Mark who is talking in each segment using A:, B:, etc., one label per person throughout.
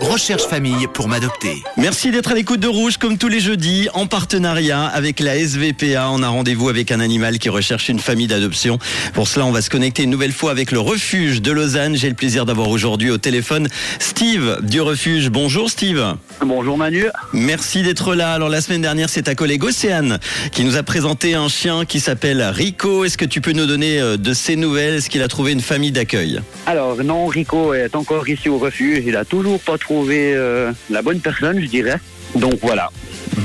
A: Recherche famille pour m'adopter.
B: Merci d'être à l'écoute de Rouge comme tous les jeudis en partenariat avec la SVPA. On a rendez-vous avec un animal qui recherche une famille d'adoption. Pour cela, on va se connecter une nouvelle fois avec le refuge de Lausanne. J'ai le plaisir d'avoir aujourd'hui au téléphone Steve du refuge. Bonjour Steve.
C: Bonjour Manu.
B: Merci d'être là. Alors la semaine dernière, c'est ta collègue Océane qui nous a présenté un chien qui s'appelle Rico. Est-ce que tu peux nous donner euh, de ses nouvelles? Est-ce qu'il a trouvé une famille d'accueil?
C: Alors non, Rico est encore ici au refuge. Il a toujours pas trouvé euh, la bonne personne, je dirais. Donc voilà.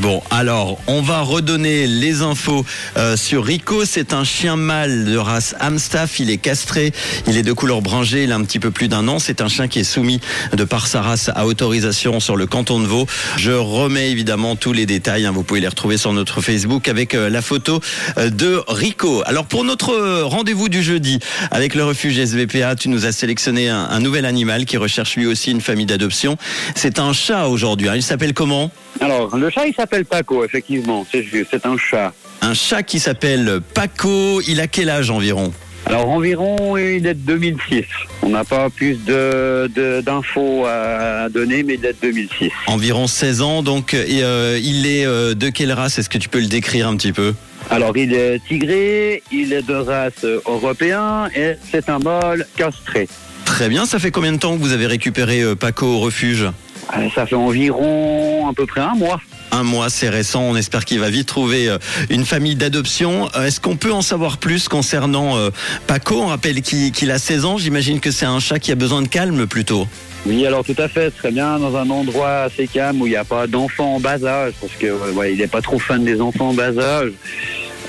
B: Bon, alors, on va redonner les infos euh, sur Rico. C'est un chien mâle de race Amstaff. Il est castré. Il est de couleur bringée. Il a un petit peu plus d'un an. C'est un chien qui est soumis de par sa race à autorisation sur le canton de Vaud. Je remets évidemment tous les détails. hein. Vous pouvez les retrouver sur notre Facebook avec euh, la photo euh, de Rico. Alors, pour notre rendez-vous du jeudi avec le refuge SVPA, tu nous as sélectionné un, un nouvel animal qui recherche lui aussi une famille d'adoption. C'est un chat aujourd'hui. hein. Il s'appelle comment?
C: Alors, le chat, il s'appelle Paco, effectivement. C'est juste, c'est un chat.
B: Un chat qui s'appelle Paco. Il a quel âge environ
C: Alors, environ, il est de 2006. On n'a pas plus de, de- d'infos à donner, mais il est de 2006.
B: Environ 16 ans. Donc, et, euh, il est euh, de quelle race? Est-ce que tu peux le décrire un petit peu?
C: Alors, il est tigré, il est de race européen et c'est un mâle castré.
B: Très bien. Ça fait combien de temps que vous avez récupéré euh, Paco au refuge?
C: Ça fait environ à peu près un mois.
B: Un mois, c'est récent. On espère qu'il va vite trouver euh, une famille d'adoption. Euh, Est-ce qu'on peut en savoir plus concernant euh, Paco? On rappelle qu'il a 16 ans. J'imagine que c'est un chat qui a besoin de calme plutôt.
C: Oui, alors tout à fait, serait bien dans un endroit assez calme où il n'y a pas d'enfants en bas âge, parce que ouais, ouais, il n'est pas trop fan des enfants en bas âge.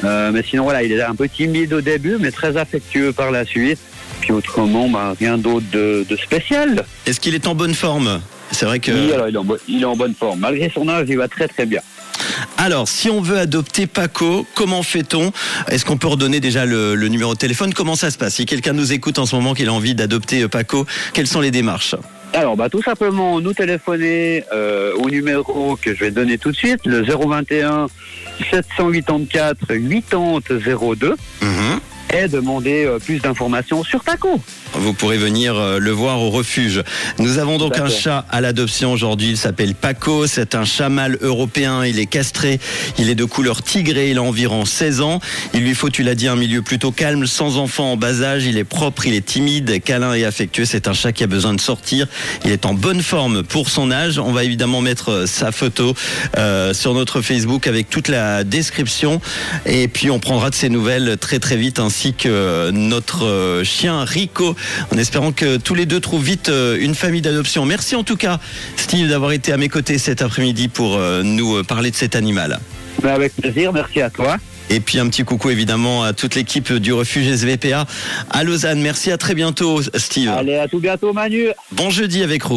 C: Euh, mais sinon, voilà, il est un peu timide au début, mais très affectueux par la suite. Puis autrement, bah, rien d'autre de, de spécial.
B: Est-ce qu'il est en bonne forme? C'est vrai que.
C: Oui, alors il est, en bo- il est en bonne forme. Malgré son âge, il va très très bien.
B: Alors, si on veut adopter Paco, comment fait-on? Est-ce qu'on peut redonner déjà le, le numéro de téléphone? Comment ça se passe? Si quelqu'un nous écoute en ce moment qu'il a envie d'adopter euh, Paco, quelles sont les démarches?
C: Alors, bah, tout simplement, nous téléphoner euh, au numéro que je vais donner tout de suite, le 021 784 80 02,
B: Mhm.
C: Et demander euh, plus d'informations sur Paco.
B: Vous pourrez venir euh, le voir au refuge. Nous avons donc un chat à l'adoption aujourd'hui. Il s'appelle Paco. C'est un chat mâle européen. Il est castré. Il est de couleur tigrée. Il a environ 16 ans. Il lui faut, tu l'as dit, un milieu plutôt calme, sans enfant en bas âge. Il est propre, il est timide, câlin et affectueux. C'est un chat qui a besoin de sortir. Il est en bonne forme pour son âge. On va évidemment mettre euh, sa photo euh, sur notre Facebook avec toute la description. Et puis on prendra de ses nouvelles très très vite, ainsi que notre euh, chien Rico, en espérant que tous les deux trouvent vite euh, une famille d'adoption. Merci en tout cas, Steve, d'avoir été à mes côtés cet après-midi pour euh, nous parler de cet animal.
C: Mais avec plaisir, merci à toi.
B: Et puis un petit coucou évidemment à toute l'équipe du refuge SVPA à Lausanne. Merci, à très bientôt, Steve.
C: Allez, à tout bientôt Manu.
B: Bon jeudi avec Rouge.